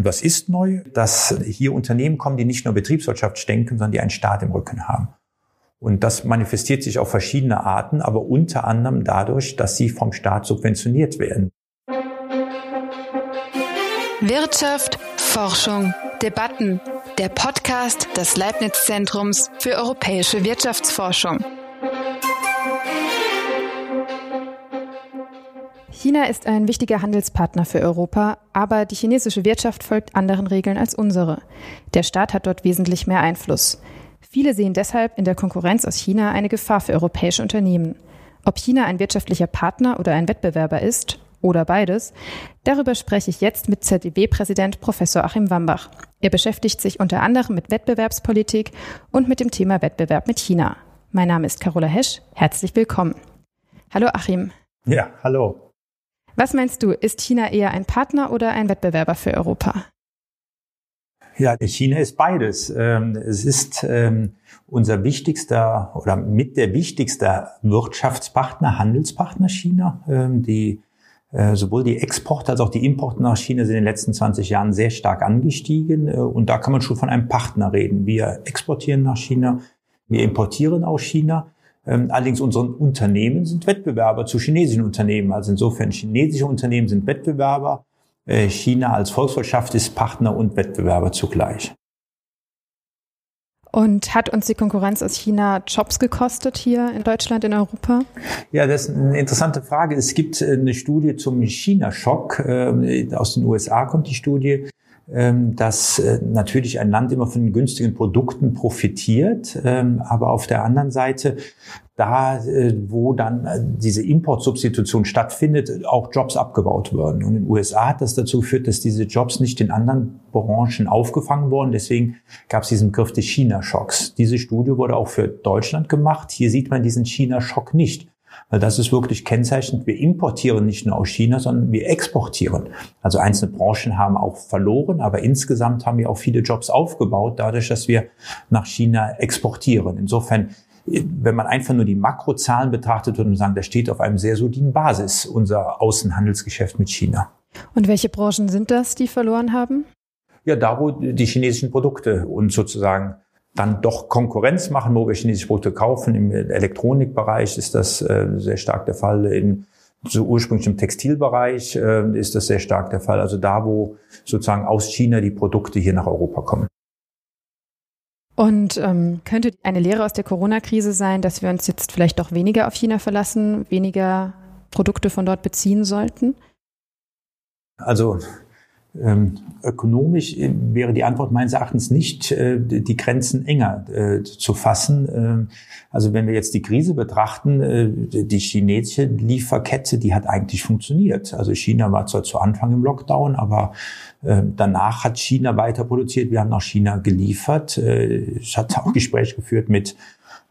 Und was ist neu? Dass hier Unternehmen kommen, die nicht nur Betriebswirtschaft denken, sondern die einen Staat im Rücken haben. Und das manifestiert sich auf verschiedene Arten, aber unter anderem dadurch, dass sie vom Staat subventioniert werden. Wirtschaft, Forschung, Debatten. Der Podcast des Leibniz-Zentrums für europäische Wirtschaftsforschung. China ist ein wichtiger Handelspartner für Europa, aber die chinesische Wirtschaft folgt anderen Regeln als unsere. Der Staat hat dort wesentlich mehr Einfluss. Viele sehen deshalb in der Konkurrenz aus China eine Gefahr für europäische Unternehmen. Ob China ein wirtschaftlicher Partner oder ein Wettbewerber ist, oder beides, darüber spreche ich jetzt mit ZDW-Präsident Professor Achim Wambach. Er beschäftigt sich unter anderem mit Wettbewerbspolitik und mit dem Thema Wettbewerb mit China. Mein Name ist Carola Hesch. Herzlich willkommen. Hallo Achim. Ja, hallo. Was meinst du, ist China eher ein Partner oder ein Wettbewerber für Europa? Ja, China ist beides. Ähm, es ist ähm, unser wichtigster oder mit der wichtigste Wirtschaftspartner, Handelspartner China. Ähm, die äh, sowohl die Exporte als auch die Importe nach China sind in den letzten 20 Jahren sehr stark angestiegen. Äh, und da kann man schon von einem Partner reden. Wir exportieren nach China, wir importieren aus China. Ähm, allerdings unsere Unternehmen sind Wettbewerber zu chinesischen Unternehmen. Also insofern chinesische Unternehmen sind Wettbewerber. Äh, China als Volkswirtschaft ist Partner und Wettbewerber zugleich. Und hat uns die Konkurrenz aus China Jobs gekostet hier in Deutschland, in Europa? Ja, das ist eine interessante Frage. Es gibt äh, eine Studie zum China-Schock. Ähm, aus den USA kommt die Studie. Ähm, dass äh, natürlich ein Land immer von günstigen Produkten profitiert, ähm, aber auf der anderen Seite da, äh, wo dann äh, diese Importsubstitution stattfindet, auch Jobs abgebaut werden. Und in den USA hat das dazu geführt, dass diese Jobs nicht in anderen Branchen aufgefangen wurden. Deswegen gab es diesen Begriff des China-Schocks. Diese Studie wurde auch für Deutschland gemacht. Hier sieht man diesen China-Schock nicht. Weil das ist wirklich kennzeichnend. Wir importieren nicht nur aus China, sondern wir exportieren. Also einzelne Branchen haben auch verloren, aber insgesamt haben wir auch viele Jobs aufgebaut, dadurch, dass wir nach China exportieren. Insofern wenn man einfach nur die Makrozahlen betrachtet, würde man sagen, das steht auf einem sehr soliden Basis, unser Außenhandelsgeschäft mit China. Und welche Branchen sind das, die verloren haben? Ja, da, wo die chinesischen Produkte uns sozusagen dann doch Konkurrenz machen, wo wir chinesische Produkte kaufen. Im Elektronikbereich ist das äh, sehr stark der Fall. In so ursprünglich im Textilbereich äh, ist das sehr stark der Fall. Also da, wo sozusagen aus China die Produkte hier nach Europa kommen. Und ähm, könnte eine Lehre aus der Corona-Krise sein, dass wir uns jetzt vielleicht doch weniger auf China verlassen, weniger Produkte von dort beziehen sollten? Also ökonomisch äh, wäre die Antwort meines Erachtens nicht, äh, die Grenzen enger äh, zu fassen. Ähm, also wenn wir jetzt die Krise betrachten, die chinesische Lieferkette, die hat eigentlich funktioniert. Also China war zwar zu Anfang im Lockdown, aber äh, danach hat China weiter produziert. Wir haben nach China geliefert. Ich hatte auch Gespräche geführt mit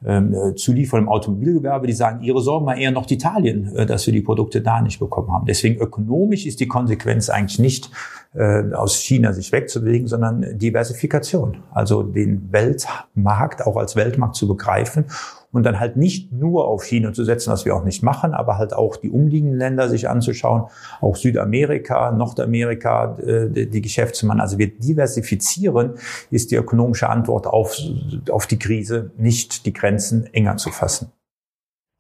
ähm, äh, Zulieferer im Automobilgewerbe, die sagen, ihre Sorgen war eher noch Italien, äh, dass wir die Produkte da nicht bekommen haben. Deswegen ökonomisch ist die Konsequenz eigentlich nicht äh, aus China sich wegzubewegen, sondern Diversifikation. Also den Weltmarkt auch als Weltmarkt zu begreifen und dann halt nicht nur auf China zu setzen, was wir auch nicht machen, aber halt auch die umliegenden Länder sich anzuschauen, auch Südamerika, Nordamerika, äh, die machen. Also wir diversifizieren, ist die ökonomische Antwort auf, auf die Krise, nicht die Grenzen enger zu fassen.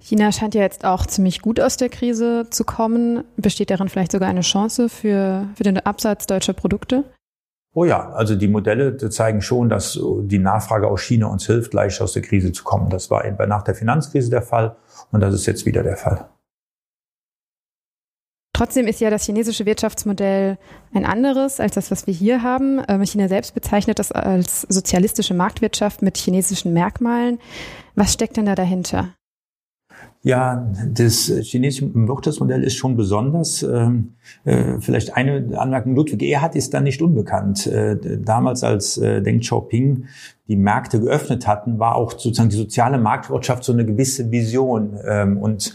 China scheint ja jetzt auch ziemlich gut aus der Krise zu kommen. Besteht darin vielleicht sogar eine Chance für, für den Absatz deutscher Produkte? Oh ja, also die Modelle zeigen schon, dass die Nachfrage aus China uns hilft, leicht aus der Krise zu kommen. Das war nach der Finanzkrise der Fall und das ist jetzt wieder der Fall. Trotzdem ist ja das chinesische Wirtschaftsmodell ein anderes als das, was wir hier haben. Ähm, China selbst bezeichnet das als sozialistische Marktwirtschaft mit chinesischen Merkmalen. Was steckt denn da dahinter? Ja, das chinesische Wirtschaftsmodell ist schon besonders. Ähm, äh, vielleicht eine Anmerkung, Ludwig Erhard ist da nicht unbekannt. Äh, damals, als äh, Deng Xiaoping die Märkte geöffnet hatten, war auch sozusagen die soziale Marktwirtschaft so eine gewisse Vision. Ähm, und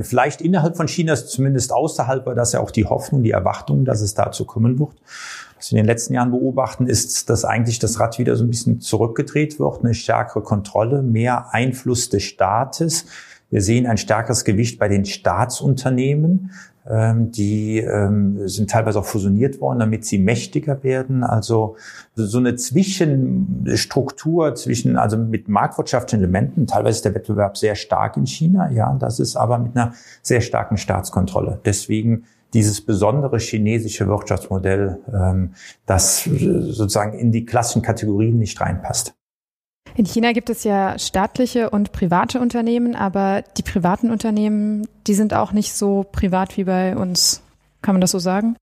vielleicht innerhalb von Chinas, zumindest außerhalb, war das ja auch die Hoffnung, die Erwartung, dass es dazu kommen wird. Was wir in den letzten Jahren beobachten, ist, dass eigentlich das Rad wieder so ein bisschen zurückgedreht wird, eine stärkere Kontrolle, mehr Einfluss des Staates wir sehen ein stärkeres Gewicht bei den Staatsunternehmen. Ähm, die ähm, sind teilweise auch fusioniert worden, damit sie mächtiger werden. Also so eine Zwischenstruktur zwischen, also mit marktwirtschaftlichen Elementen. Teilweise ist der Wettbewerb sehr stark in China, ja, das ist aber mit einer sehr starken Staatskontrolle. Deswegen dieses besondere chinesische Wirtschaftsmodell, ähm, das sozusagen in die klassischen Kategorien nicht reinpasst. In China gibt es ja staatliche und private Unternehmen, aber die privaten Unternehmen, die sind auch nicht so privat wie bei uns. Kann man das so sagen?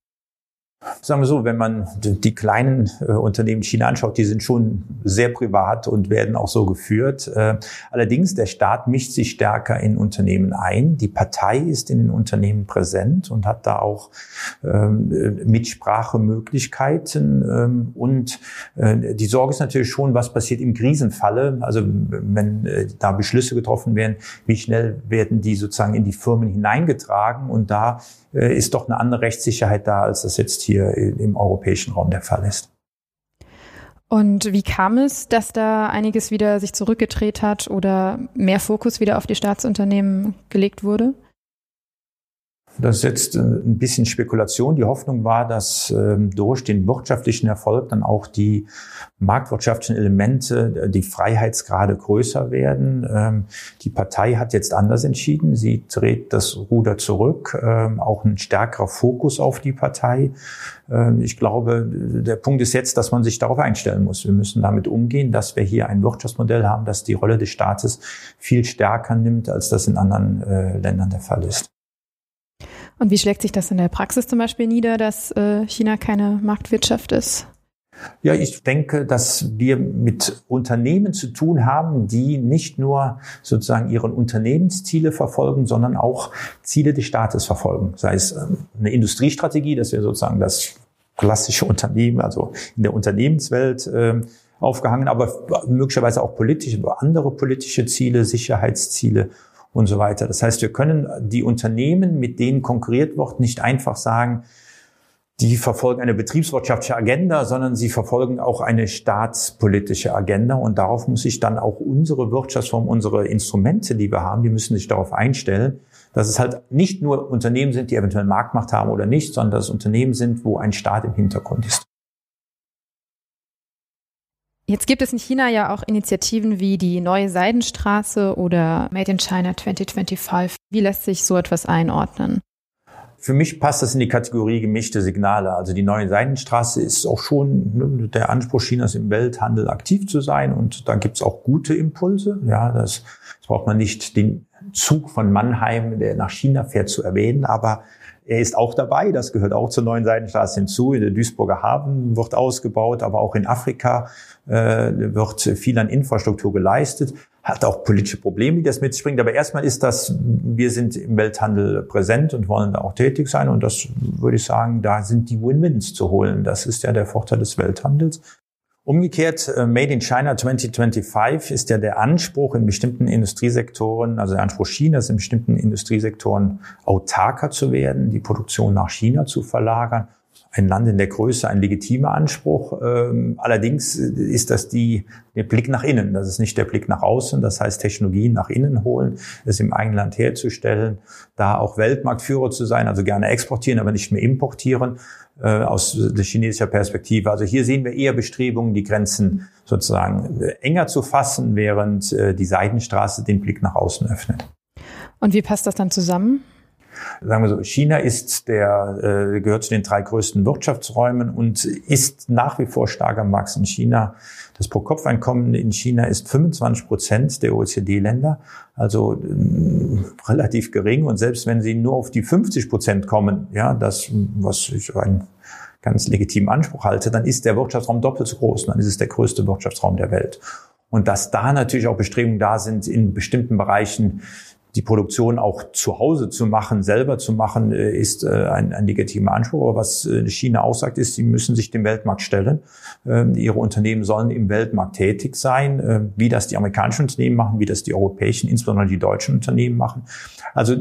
Sagen wir so, wenn man die kleinen äh, Unternehmen China anschaut, die sind schon sehr privat und werden auch so geführt. Äh, allerdings, der Staat mischt sich stärker in Unternehmen ein. Die Partei ist in den Unternehmen präsent und hat da auch ähm, Mitsprachemöglichkeiten. Ähm, und äh, die Sorge ist natürlich schon, was passiert im Krisenfalle. Also wenn äh, da Beschlüsse getroffen werden, wie schnell werden die sozusagen in die Firmen hineingetragen. Und da äh, ist doch eine andere Rechtssicherheit da, als das jetzt hier im europäischen Raum der Fall ist. Und wie kam es, dass da einiges wieder sich zurückgedreht hat oder mehr Fokus wieder auf die Staatsunternehmen gelegt wurde? Das ist jetzt äh, ein bisschen Spekulation. Die Hoffnung war, dass ähm, durch den wirtschaftlichen Erfolg dann auch die marktwirtschaftlichen Elemente, äh, die Freiheitsgrade größer werden. Ähm, die Partei hat jetzt anders entschieden. Sie dreht das Ruder zurück, ähm, auch ein stärkerer Fokus auf die Partei. Ich glaube, der Punkt ist jetzt, dass man sich darauf einstellen muss. Wir müssen damit umgehen, dass wir hier ein Wirtschaftsmodell haben, das die Rolle des Staates viel stärker nimmt, als das in anderen äh, Ländern der Fall ist. Und wie schlägt sich das in der Praxis zum Beispiel nieder, dass äh, China keine Marktwirtschaft ist? Ja, ich denke, dass wir mit Unternehmen zu tun haben, die nicht nur sozusagen ihre Unternehmensziele verfolgen, sondern auch Ziele des Staates verfolgen. Sei es ähm, eine Industriestrategie, dass wir sozusagen das klassische Unternehmen, also in der Unternehmenswelt äh, aufgehangen, aber möglicherweise auch politische, andere politische Ziele, Sicherheitsziele und so weiter. Das heißt, wir können die Unternehmen, mit denen konkurriert wird, nicht einfach sagen, die verfolgen eine betriebswirtschaftliche Agenda, sondern sie verfolgen auch eine staatspolitische Agenda. Und darauf muss sich dann auch unsere Wirtschaftsform, unsere Instrumente, die wir haben, die müssen sich darauf einstellen, dass es halt nicht nur Unternehmen sind, die eventuell Marktmacht haben oder nicht, sondern dass es Unternehmen sind, wo ein Staat im Hintergrund ist. Jetzt gibt es in China ja auch Initiativen wie die Neue Seidenstraße oder Made in China 2025. Wie lässt sich so etwas einordnen? Für mich passt das in die Kategorie gemischte Signale. Also die neue Seidenstraße ist auch schon ne, der Anspruch Chinas im Welthandel aktiv zu sein und da gibt es auch gute Impulse. Ja, das, das braucht man nicht den Zug von Mannheim, der nach China fährt, zu erwähnen, aber er ist auch dabei, das gehört auch zur neuen Seidenstraße hinzu. Der Duisburger Hafen wird ausgebaut, aber auch in Afrika äh, wird viel an Infrastruktur geleistet. Hat auch politische Probleme, die das mit sich bringt. Aber erstmal ist das, wir sind im Welthandel präsent und wollen da auch tätig sein. Und das würde ich sagen, da sind die Win-Wins zu holen. Das ist ja der Vorteil des Welthandels. Umgekehrt, äh, Made in China 2025 ist ja der Anspruch in bestimmten Industriesektoren, also der Anspruch Chinas in bestimmten Industriesektoren autarker zu werden, die Produktion nach China zu verlagern ein Land in der Größe ein legitimer Anspruch. Ähm, allerdings ist das die, der Blick nach innen. Das ist nicht der Blick nach außen. Das heißt, Technologien nach innen holen, es im eigenen Land herzustellen, da auch Weltmarktführer zu sein, also gerne exportieren, aber nicht mehr importieren äh, aus der chinesischer Perspektive. Also hier sehen wir eher Bestrebungen, die Grenzen sozusagen äh, enger zu fassen, während äh, die Seidenstraße den Blick nach außen öffnet. Und wie passt das dann zusammen? Sagen wir so, China ist der, äh, gehört zu den drei größten Wirtschaftsräumen und ist nach wie vor stark am Wachsen. China, das Pro-Kopf-Einkommen in China ist 25 Prozent der OECD-Länder, also äh, relativ gering. Und selbst wenn sie nur auf die 50 Prozent kommen, ja, das, was ich ein ganz legitimen Anspruch halte, dann ist der Wirtschaftsraum doppelt so groß. Dann ist es der größte Wirtschaftsraum der Welt. Und dass da natürlich auch Bestrebungen da sind, in bestimmten Bereichen die Produktion auch zu Hause zu machen, selber zu machen, äh, ist äh, ein, ein legitimer Anspruch. Aber was äh, China aussagt, ist, sie müssen sich dem Weltmarkt stellen. Ähm, ihre Unternehmen sollen im Weltmarkt tätig sein, ähm, wie das die amerikanischen Unternehmen machen, wie das die europäischen, insbesondere die deutschen Unternehmen machen. Also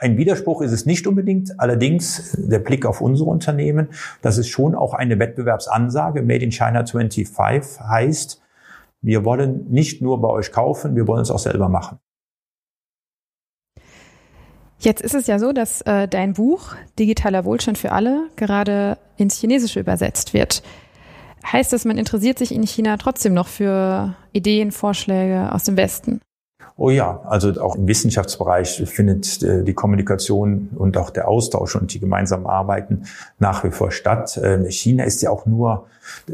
ein Widerspruch ist es nicht unbedingt. Allerdings der Blick auf unsere Unternehmen, das ist schon auch eine Wettbewerbsansage. Made in China 25 heißt, wir wollen nicht nur bei euch kaufen, wir wollen es auch selber machen. Jetzt ist es ja so, dass äh, dein Buch Digitaler Wohlstand für alle gerade ins Chinesische übersetzt wird. Heißt das, man interessiert sich in China trotzdem noch für Ideen, Vorschläge aus dem Westen? Oh ja, also auch im Wissenschaftsbereich findet äh, die Kommunikation und auch der Austausch und die gemeinsamen Arbeiten nach wie vor statt. Äh, China ist ja auch nur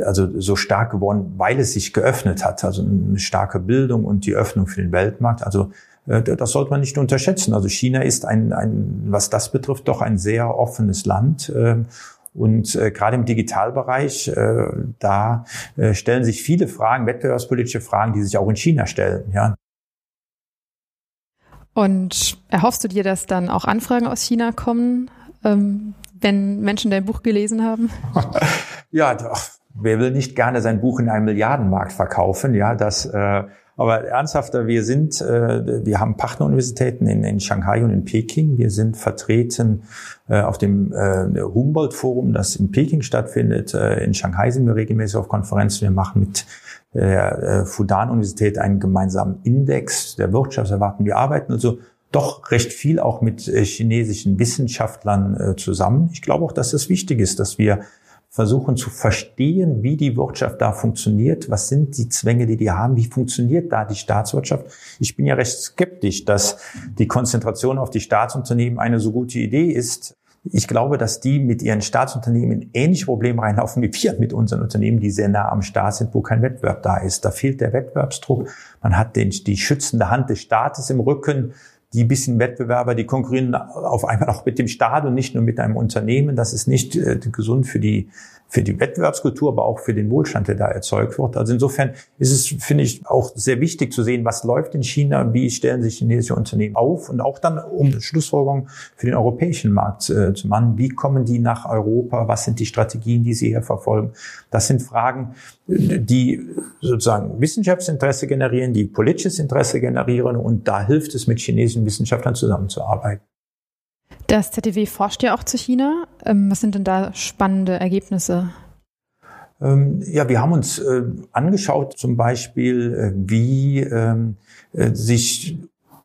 also so stark geworden, weil es sich geöffnet hat. Also eine starke Bildung und die Öffnung für den Weltmarkt. Also das sollte man nicht unterschätzen. Also China ist ein, ein was das betrifft, doch ein sehr offenes Land. Ähm, und äh, gerade im Digitalbereich, äh, da äh, stellen sich viele Fragen, wettbewerbspolitische Fragen, die sich auch in China stellen. Ja. Und erhoffst du dir, dass dann auch Anfragen aus China kommen, ähm, wenn Menschen dein Buch gelesen haben? ja, doch. Wer will nicht gerne sein Buch in einem Milliardenmarkt verkaufen? Ja, das äh, aber ernsthafter, wir sind, äh, wir haben Partneruniversitäten in, in Shanghai und in Peking. Wir sind vertreten äh, auf dem äh, Humboldt-Forum, das in Peking stattfindet. In Shanghai sind wir regelmäßig auf Konferenzen. Wir machen mit der Fudan-Universität einen gemeinsamen Index der Wirtschaftserwartung. Wir arbeiten also doch recht viel auch mit chinesischen Wissenschaftlern zusammen. Ich glaube auch, dass es wichtig ist, dass wir versuchen zu verstehen, wie die Wirtschaft da funktioniert, was sind die Zwänge, die die haben, wie funktioniert da die Staatswirtschaft. Ich bin ja recht skeptisch, dass die Konzentration auf die Staatsunternehmen eine so gute Idee ist. Ich glaube, dass die mit ihren Staatsunternehmen in ähnliche Probleme reinlaufen wie wir mit unseren Unternehmen, die sehr nah am Staat sind, wo kein Wettbewerb da ist. Da fehlt der Wettbewerbsdruck. Man hat den, die schützende Hand des Staates im Rücken die bisschen Wettbewerber, die konkurrieren auf einmal auch mit dem Staat und nicht nur mit einem Unternehmen. Das ist nicht äh, gesund für die für die Wettbewerbskultur, aber auch für den Wohlstand, der da erzeugt wird. Also insofern ist es, finde ich, auch sehr wichtig zu sehen, was läuft in China, wie stellen sich chinesische Unternehmen auf und auch dann, um Schlussfolgerungen für den europäischen Markt äh, zu machen, wie kommen die nach Europa, was sind die Strategien, die sie hier verfolgen. Das sind Fragen, die sozusagen Wissenschaftsinteresse generieren, die politisches Interesse generieren und da hilft es, mit chinesischen Wissenschaftlern zusammenzuarbeiten. Das ZDW forscht ja auch zu China. Ähm, was sind denn da spannende Ergebnisse? Ähm, ja, wir haben uns äh, angeschaut zum Beispiel, äh, wie ähm, äh, sich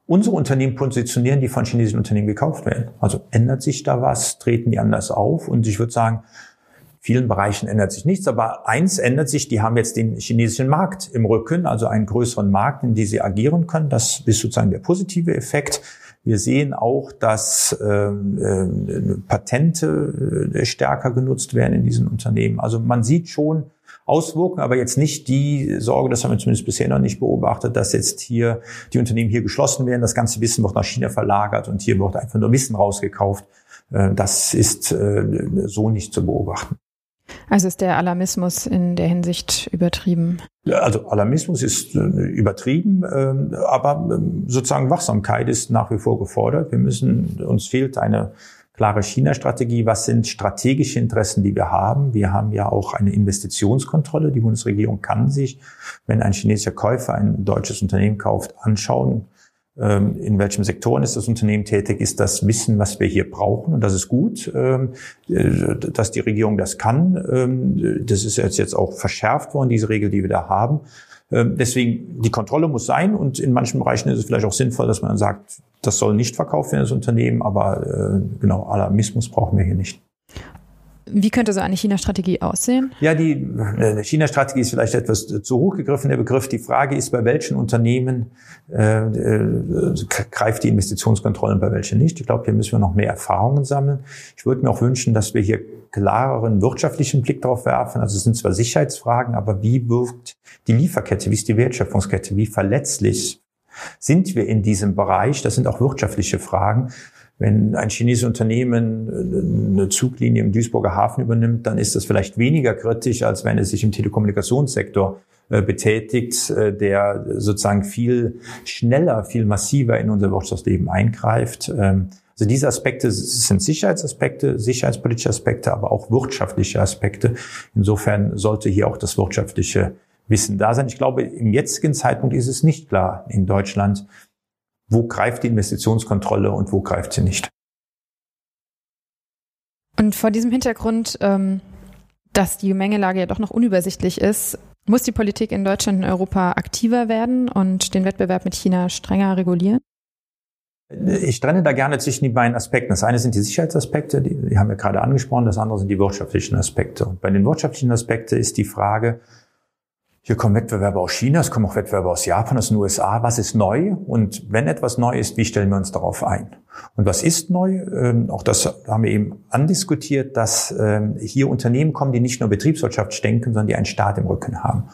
unsere Unternehmen positionieren, die von chinesischen Unternehmen gekauft werden. Also ändert sich da was, treten die anders auf? Und ich würde sagen, vielen Bereichen ändert sich nichts, aber eins ändert sich, die haben jetzt den chinesischen Markt im Rücken, also einen größeren Markt, in dem sie agieren können. Das ist sozusagen der positive Effekt. Wir sehen auch, dass ähm, äh, Patente äh, stärker genutzt werden in diesen Unternehmen. Also man sieht schon Auswirkungen, aber jetzt nicht die Sorge, das haben wir zumindest bisher noch nicht beobachtet, dass jetzt hier die Unternehmen hier geschlossen werden, das ganze Wissen wird nach China verlagert und hier wird einfach nur Wissen rausgekauft. Äh, das ist äh, so nicht zu beobachten. Also ist der Alarmismus in der Hinsicht übertrieben? Also Alarmismus ist äh, übertrieben, äh, aber äh, sozusagen Wachsamkeit ist nach wie vor gefordert. Wir müssen, uns fehlt eine klare China-Strategie. Was sind strategische Interessen, die wir haben? Wir haben ja auch eine Investitionskontrolle. Die Bundesregierung kann sich, wenn ein chinesischer Käufer ein deutsches Unternehmen kauft, anschauen, ähm, in welchem Sektoren ist das Unternehmen tätig, ist das Wissen, was wir hier brauchen. Und das ist gut, ähm, äh, dass die Regierung das kann. Ähm, das ist jetzt auch verschärft worden, diese Regel, die wir da haben. Deswegen, die Kontrolle muss sein und in manchen Bereichen ist es vielleicht auch sinnvoll, dass man sagt, das soll nicht verkauft werden, das Unternehmen, aber äh, genau, Alarmismus brauchen wir hier nicht. Wie könnte so eine China-Strategie aussehen? Ja, die äh, China-Strategie ist vielleicht etwas zu hoch gegriffen, der Begriff. Die Frage ist, bei welchen Unternehmen äh, äh, greift die Investitionskontrolle und bei welchen nicht. Ich glaube, hier müssen wir noch mehr Erfahrungen sammeln. Ich würde mir auch wünschen, dass wir hier klareren wirtschaftlichen Blick drauf werfen. Also es sind zwar Sicherheitsfragen, aber wie wirkt die Lieferkette, wie ist die Wertschöpfungskette, wie verletzlich sind wir in diesem Bereich? Das sind auch wirtschaftliche Fragen. Wenn ein chinesisches Unternehmen äh, eine Zuglinie im Duisburger Hafen übernimmt, dann ist das vielleicht weniger kritisch, als wenn es sich im Telekommunikationssektor äh, betätigt, äh, der sozusagen viel schneller, viel massiver in unser Wirtschaftsleben eingreift. Ähm, also diese Aspekte sind Sicherheitsaspekte, sicherheitspolitische Aspekte, aber auch wirtschaftliche Aspekte. Insofern sollte hier auch das wirtschaftliche Wissen da sein. Ich glaube, im jetzigen Zeitpunkt ist es nicht klar in Deutschland, wo greift die Investitionskontrolle und wo greift sie nicht. Und vor diesem Hintergrund, ähm, dass die Gemengelage ja doch noch unübersichtlich ist, muss die Politik in Deutschland und Europa aktiver werden und den Wettbewerb mit China strenger regulieren? Ich trenne da gerne zwischen die beiden Aspekten. Das eine sind die Sicherheitsaspekte, die haben wir gerade angesprochen, das andere sind die wirtschaftlichen Aspekte. Und bei den wirtschaftlichen Aspekten ist die Frage, hier kommen Wettbewerber aus China, es kommen auch Wettbewerber aus Japan, aus den USA. Was ist neu? Und wenn etwas neu ist, wie stellen wir uns darauf ein? Und was ist neu? Ähm, auch das haben wir eben andiskutiert, dass ähm, hier Unternehmen kommen, die nicht nur betriebswirtschaftlich denken, sondern die einen Staat im Rücken haben.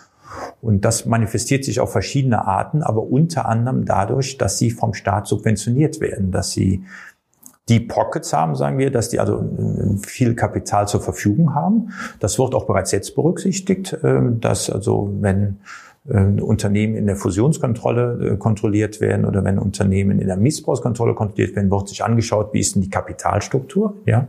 Und das manifestiert sich auf verschiedene Arten, aber unter anderem dadurch, dass sie vom Staat subventioniert werden, dass sie die Pockets haben, sagen wir, dass die also viel Kapital zur Verfügung haben. Das wird auch bereits jetzt berücksichtigt, ähm, dass also wenn ähm, Unternehmen in der Fusionskontrolle äh, kontrolliert werden oder wenn Unternehmen in der Missbrauchskontrolle kontrolliert werden, wird sich angeschaut, wie ist denn die Kapitalstruktur, ja.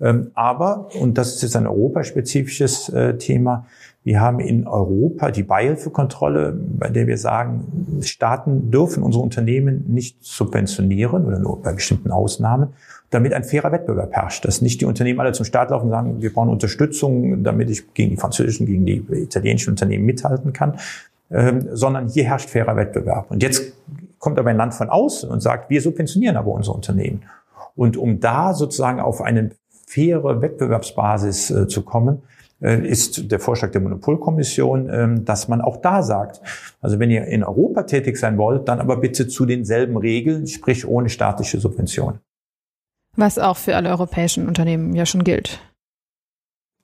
Ähm, aber, und das ist jetzt ein europaspezifisches äh, Thema, wir haben in Europa die Beihilfekontrolle, bei der wir sagen, Staaten dürfen unsere Unternehmen nicht subventionieren oder nur bei bestimmten Ausnahmen, damit ein fairer Wettbewerb herrscht. Dass nicht die Unternehmen alle zum Staat laufen und sagen, wir brauchen Unterstützung, damit ich gegen die französischen, gegen die italienischen Unternehmen mithalten kann, ähm, sondern hier herrscht fairer Wettbewerb. Und jetzt kommt aber ein Land von außen und sagt, wir subventionieren aber unsere Unternehmen. Und um da sozusagen auf eine faire Wettbewerbsbasis äh, zu kommen, ist der Vorschlag der Monopolkommission, ähm, dass man auch da sagt, also wenn ihr in Europa tätig sein wollt, dann aber bitte zu denselben Regeln, sprich ohne staatliche Subvention. Was auch für alle europäischen Unternehmen ja schon gilt.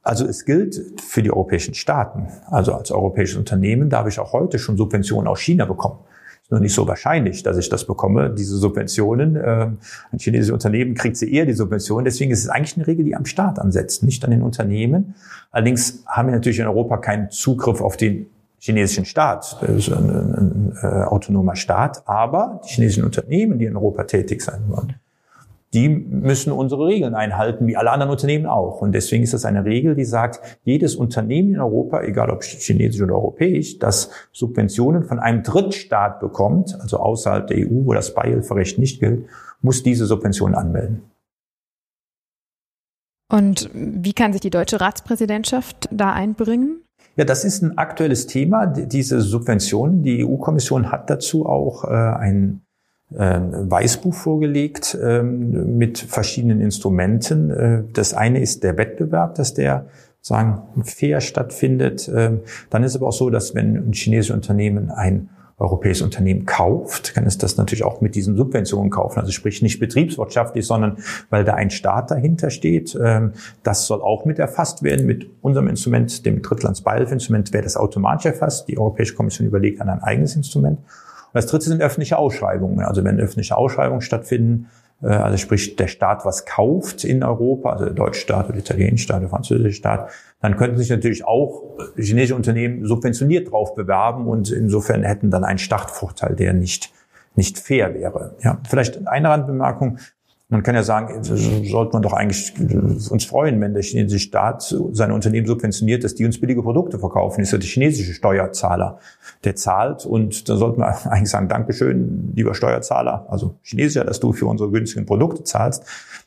Also es gilt für die europäischen Staaten. Also als europäisches Unternehmen darf ich auch heute schon Subventionen aus China bekommen. Ist nur nicht so wahrscheinlich, dass ich das bekomme, diese Subventionen. Ähm, ein chinesisches Unternehmen kriegt sie eher die Subventionen. Deswegen ist es eigentlich eine Regel, die am Staat ansetzt, nicht an den Unternehmen. Allerdings haben wir natürlich in Europa keinen Zugriff auf den chinesischen Staat. Das ist ein, ein, ein, äh, autonomer Staat. Aber die chinesischen Unternehmen, die in Europa tätig sein wollen, die müssen unsere Regeln einhalten, wie alle anderen Unternehmen auch. Und deswegen ist das eine Regel, die sagt, jedes Unternehmen in Europa, egal ob chinesisch oder europäisch, das Subventionen von einem Drittstaat bekommt, also außerhalb der EU, wo das Beihilferecht nicht gilt, muss diese Subventionen anmelden. Und wie kann sich die deutsche Ratspräsidentschaft da einbringen? Ja, das ist ein aktuelles Thema, diese Subventionen. Die EU-Kommission hat dazu auch äh, ein Weißbuch vorgelegt ähm, mit verschiedenen Instrumenten. Äh, das eine ist der Wettbewerb, dass der sagen fair stattfindet. Ähm, dann ist aber auch so, dass wenn ein chinesisches Unternehmen ein europäisches Unternehmen kauft, kann es das natürlich auch mit diesen Subventionen kaufen. Also sprich nicht betriebswirtschaftlich, sondern weil da ein Staat dahinter steht. Ähm, das soll auch mit erfasst werden. Mit unserem Instrument, dem Drittlandsbeihilfeinstrument, wäre das automatisch erfasst. Die Europäische Kommission überlegt an ein eigenes Instrument. Und das dritte sind öffentliche Ausschreibungen. Also wenn öffentliche Ausschreibungen stattfinden, äh, also sprich der Staat was kauft in Europa, also der deutsche Staat oder der italienische Staat, der französische Staat, dann könnten sich natürlich auch chinesische Unternehmen subventioniert drauf bewerben und insofern hätten dann einen Startvorteil, der nicht nicht fair wäre. Ja, vielleicht eine Randbemerkung. Man kann ja sagen, sollte man doch eigentlich uns freuen, wenn der chinesische Staat seine Unternehmen subventioniert, dass die uns billige Produkte verkaufen. Das ist ja der chinesische Steuerzahler, der zahlt. Und da sollten wir eigentlich sagen, Dankeschön, lieber Steuerzahler, also Chinesischer, dass du für unsere günstigen Produkte zahlst.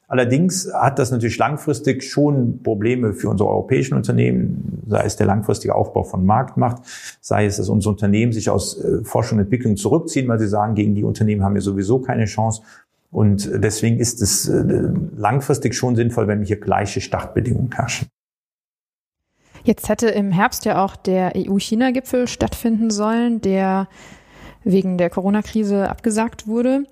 Allerdings hat das natürlich langfristig schon Probleme für unsere europäischen Unternehmen, sei es der langfristige Aufbau von Marktmacht, sei es, dass unsere Unternehmen sich aus äh, Forschung und Entwicklung zurückziehen, weil sie sagen, gegen die Unternehmen haben wir sowieso keine Chance. Und deswegen ist es äh, langfristig schon sinnvoll, wenn hier gleiche Startbedingungen herrschen. Jetzt hätte im Herbst ja auch der EU-China-Gipfel stattfinden sollen, der wegen der Corona-Krise abgesagt wurde.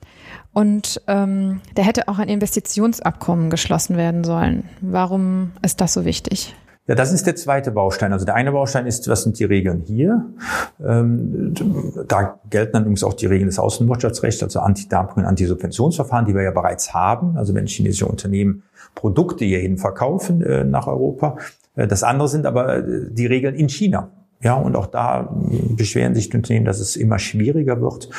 Und ähm, da hätte auch ein Investitionsabkommen geschlossen werden sollen. Warum ist das so wichtig? Ja, das ist der zweite Baustein. Also der eine Baustein ist, was sind die Regeln hier? Ähm, da gelten dann übrigens auch die Regeln des Außenwirtschaftsrechts, also Anti-Dumping und Anti-Subventionsverfahren, die wir ja bereits haben. Also wenn chinesische Unternehmen Produkte hierhin verkaufen äh, nach Europa. Äh, das andere sind aber äh, die Regeln in China. Ja, und auch da beschweren sich die Unternehmen, dass es immer schwieriger wird,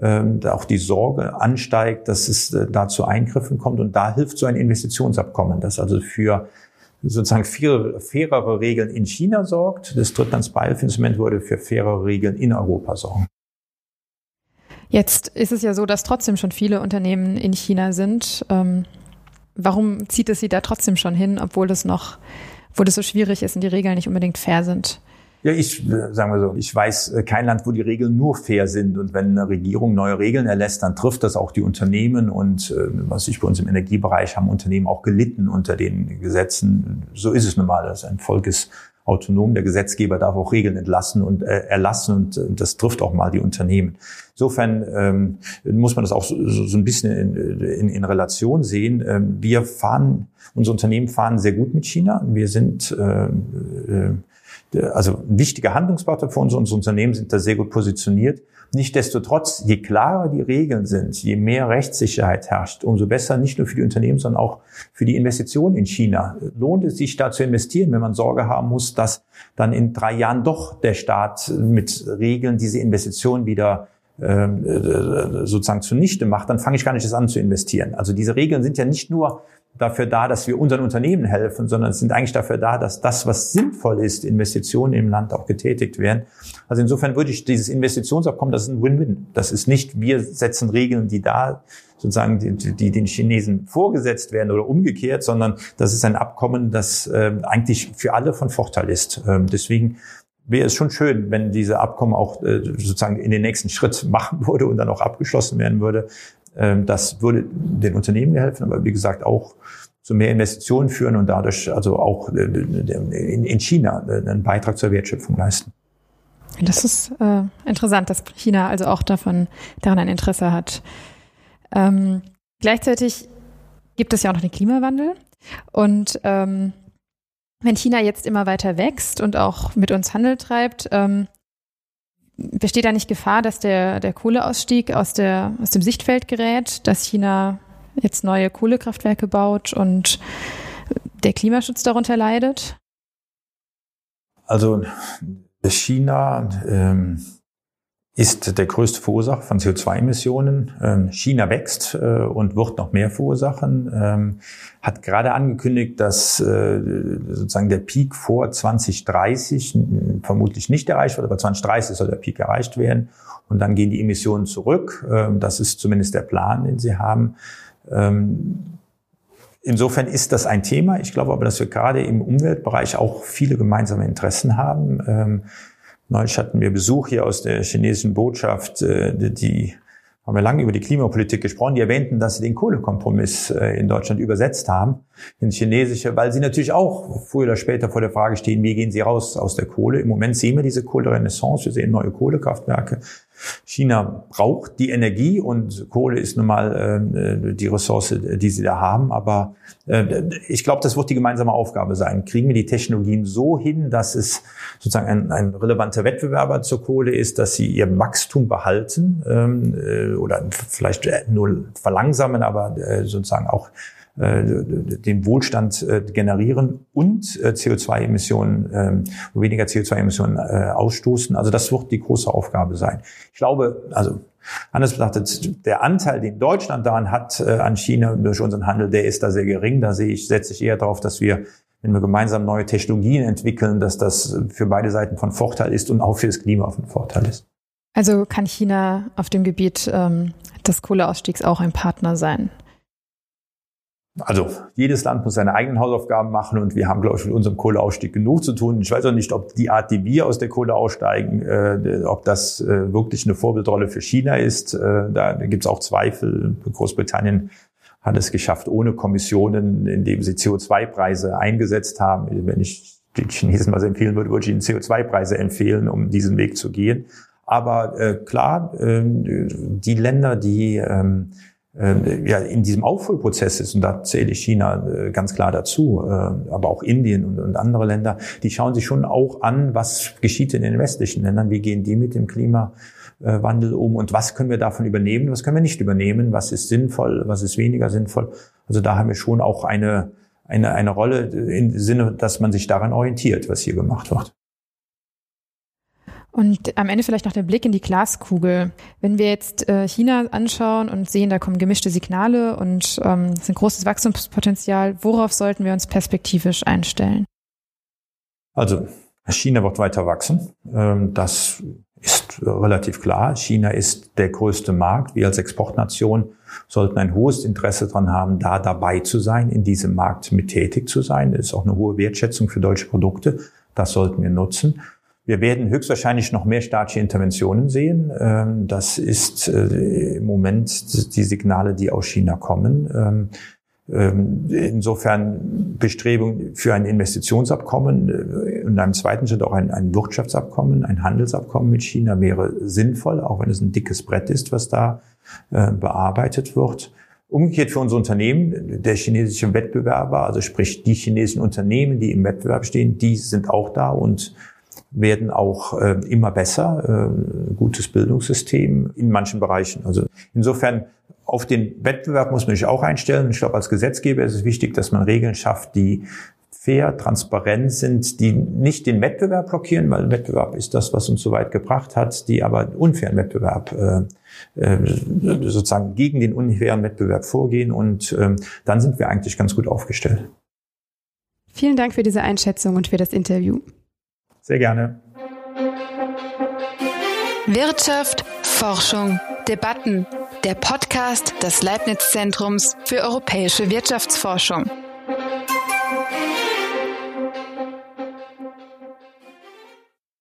ähm, da auch die Sorge ansteigt, dass es da zu Eingriffen kommt. Und da hilft so ein Investitionsabkommen, das also für sozusagen faire, fairere Regeln in China sorgt. Das Drittlandsbeihilfeinstrument würde für fairere Regeln in Europa sorgen. Jetzt ist es ja so, dass trotzdem schon viele Unternehmen in China sind. Ähm, warum zieht es sie da trotzdem schon hin, obwohl es noch, obwohl es so schwierig ist und die Regeln nicht unbedingt fair sind? Ja, ich äh, sagen wir so, ich weiß äh, kein Land, wo die Regeln nur fair sind. Und wenn eine Regierung neue Regeln erlässt, dann trifft das auch die Unternehmen. Und äh, was ich bei uns im Energiebereich haben Unternehmen auch gelitten unter den Gesetzen. So ist es nun mal. Das ein Volk ist autonom. Der Gesetzgeber darf auch Regeln entlassen und äh, erlassen und äh, das trifft auch mal die Unternehmen. Insofern ähm, muss man das auch so, so ein bisschen in, in, in Relation sehen. Ähm, wir fahren, unsere Unternehmen fahren sehr gut mit China. Wir sind äh, äh, also ein wichtiger Handlungspartner für uns. Unsere Unternehmen sind da sehr gut positioniert. Nichtsdestotrotz, je klarer die Regeln sind, je mehr Rechtssicherheit herrscht, umso besser nicht nur für die Unternehmen, sondern auch für die Investitionen in China. Lohnt es sich da zu investieren, wenn man Sorge haben muss, dass dann in drei Jahren doch der Staat mit Regeln diese Investitionen wieder ähm, äh, sozusagen zunichte macht, dann fange ich gar nicht erst an zu investieren. Also diese Regeln sind ja nicht nur dafür da, dass wir unseren Unternehmen helfen, sondern sind eigentlich dafür da, dass das, was sinnvoll ist, Investitionen im Land auch getätigt werden. Also insofern würde ich dieses Investitionsabkommen, das ist ein Win-Win. Das ist nicht, wir setzen Regeln, die da sozusagen die, die den Chinesen vorgesetzt werden oder umgekehrt, sondern das ist ein Abkommen, das äh, eigentlich für alle von Vorteil ist. Ähm, deswegen wäre es schon schön, wenn diese Abkommen auch äh, sozusagen in den nächsten Schritt machen würde und dann auch abgeschlossen werden würde. Ähm, das würde den Unternehmen helfen, aber wie gesagt auch zu mehr Investitionen führen und dadurch also auch äh, in China äh, einen Beitrag zur Wertschöpfung leisten. Das ist äh, interessant, dass China also auch davon daran ein Interesse hat. Ähm, gleichzeitig gibt es ja auch noch den Klimawandel und ähm, wenn China jetzt immer weiter wächst und auch mit uns Handel treibt, ähm, besteht da nicht Gefahr, dass der, der Kohleausstieg aus, der, aus dem Sichtfeld gerät, dass China jetzt neue Kohlekraftwerke baut und der Klimaschutz darunter leidet? Also China ähm, ist der größte Verursacher von CO2-Emissionen. Ähm, China wächst äh, und wird noch mehr verursachen. Ähm, hat gerade angekündigt, dass äh, sozusagen der Peak vor 2030 vermutlich nicht erreicht wird, aber 2030 soll der Peak erreicht werden. Und dann gehen die Emissionen zurück. Ähm, das ist zumindest der Plan, den sie haben. Insofern ist das ein Thema. Ich glaube aber, dass wir gerade im Umweltbereich auch viele gemeinsame Interessen haben. Neulich hatten wir Besuch hier aus der chinesischen Botschaft, äh, die haben wir lange über die Klimapolitik gesprochen. Die erwähnten, dass sie den Kohlekompromiss äh, in Deutschland übersetzt haben ins Chinesische, weil sie natürlich auch früher oder später vor der Frage stehen, wie gehen sie raus aus der Kohle. Im Moment sehen wir diese Kohlerenaissance, wir sehen neue Kohlekraftwerke. China braucht die Energie und Kohle ist nun mal äh, die Ressource, die sie da haben. Aber äh, ich glaube, das wird die gemeinsame Aufgabe sein. Kriegen wir die Technologien so hin, dass es sozusagen ein, ein relevanter Wettbewerber zur Kohle ist, dass sie ihr Wachstum behalten ähm, äh, oder vielleicht nur verlangsamen, aber äh, sozusagen auch den Wohlstand äh, generieren und äh, CO2-Emissionen, ähm, weniger CO2-Emissionen ausstoßen. Also das wird die große Aufgabe sein. Ich glaube, also anders betrachtet, der Anteil, den Deutschland daran hat an China durch unseren Handel, der ist da sehr gering. Da sehe ich, setze ich eher darauf, dass wir wenn wir gemeinsam neue Technologien entwickeln, dass das für beide Seiten von Vorteil ist und auch für das Klima von Vorteil ist. Also kann China auf dem Gebiet ähm, des Kohleausstiegs auch ein Partner sein? Also jedes Land muss seine eigenen Hausaufgaben machen und wir haben, glaube ich, mit unserem Kohleausstieg genug zu tun. Ich weiß auch nicht, ob die Art, die wir aus der Kohle aussteigen, äh, ob das äh, wirklich eine Vorbildrolle für China ist. Äh, da gibt es auch Zweifel. Großbritannien hat es geschafft, ohne Kommissionen, indem sie CO2-Preise eingesetzt haben. Wenn ich den Chinesen was empfehlen würde, würde ich ihnen CO2-Preise empfehlen, um diesen Weg zu gehen. Aber äh, klar, äh, die Länder, die äh, ja, in diesem Aufholprozess ist, und da zähle ich China äh, ganz klar dazu, äh, aber auch Indien und, und andere Länder, die schauen sich schon auch an, was geschieht in den westlichen Ländern, wie gehen die mit dem Klimawandel um und was können wir davon übernehmen, was können wir nicht übernehmen, was ist sinnvoll, was ist weniger sinnvoll. Also da haben wir schon auch eine, eine, eine Rolle im Sinne, dass man sich daran orientiert, was hier gemacht wird. Und am Ende vielleicht noch der Blick in die Glaskugel. Wenn wir jetzt äh, China anschauen und sehen, da kommen gemischte Signale und ähm, es ist ein großes Wachstumspotenzial, worauf sollten wir uns perspektivisch einstellen? Also China wird weiter wachsen. Ähm, das ist relativ klar. China ist der größte Markt. Wir als Exportnation sollten ein hohes Interesse daran haben, da dabei zu sein, in diesem Markt mit tätig zu sein. Das ist auch eine hohe Wertschätzung für deutsche Produkte. Das sollten wir nutzen. Wir werden höchstwahrscheinlich noch mehr staatliche Interventionen sehen. Ähm, das ist äh, im Moment die Signale, die aus China kommen. Ähm, ähm, insofern Bestrebungen für ein Investitionsabkommen äh, und einem zweiten Schritt auch ein, ein, Wirtschaftsabkommen, ein Handelsabkommen mit China wäre sinnvoll, auch wenn es ein dickes Brett ist, was da äh, bearbeitet wird. Umgekehrt für unsere Unternehmen, der chinesische Wettbewerber, also sprich die chinesischen Unternehmen, die im Wettbewerb stehen, die sind auch da und werden auch äh, immer besser. Äh, gutes Bildungssystem in manchen Bereichen. Also insofern auf den Wettbewerb muss man sich auch einstellen. Ich glaube, als Gesetzgeber ist es wichtig, dass man Regeln schafft, die fair, transparent sind, die nicht den Wettbewerb blockieren, weil Wettbewerb ist das, was uns so weit gebracht hat, die aber unfairen Wettbewerb äh, äh, sozusagen gegen den unfairen Wettbewerb vorgehen und äh, dann sind wir eigentlich ganz gut aufgestellt. Vielen Dank für diese Einschätzung und für das Interview. Sehr gerne. Wirtschaft, Forschung, Debatten. Der Podcast des Leibniz Zentrums für europäische Wirtschaftsforschung.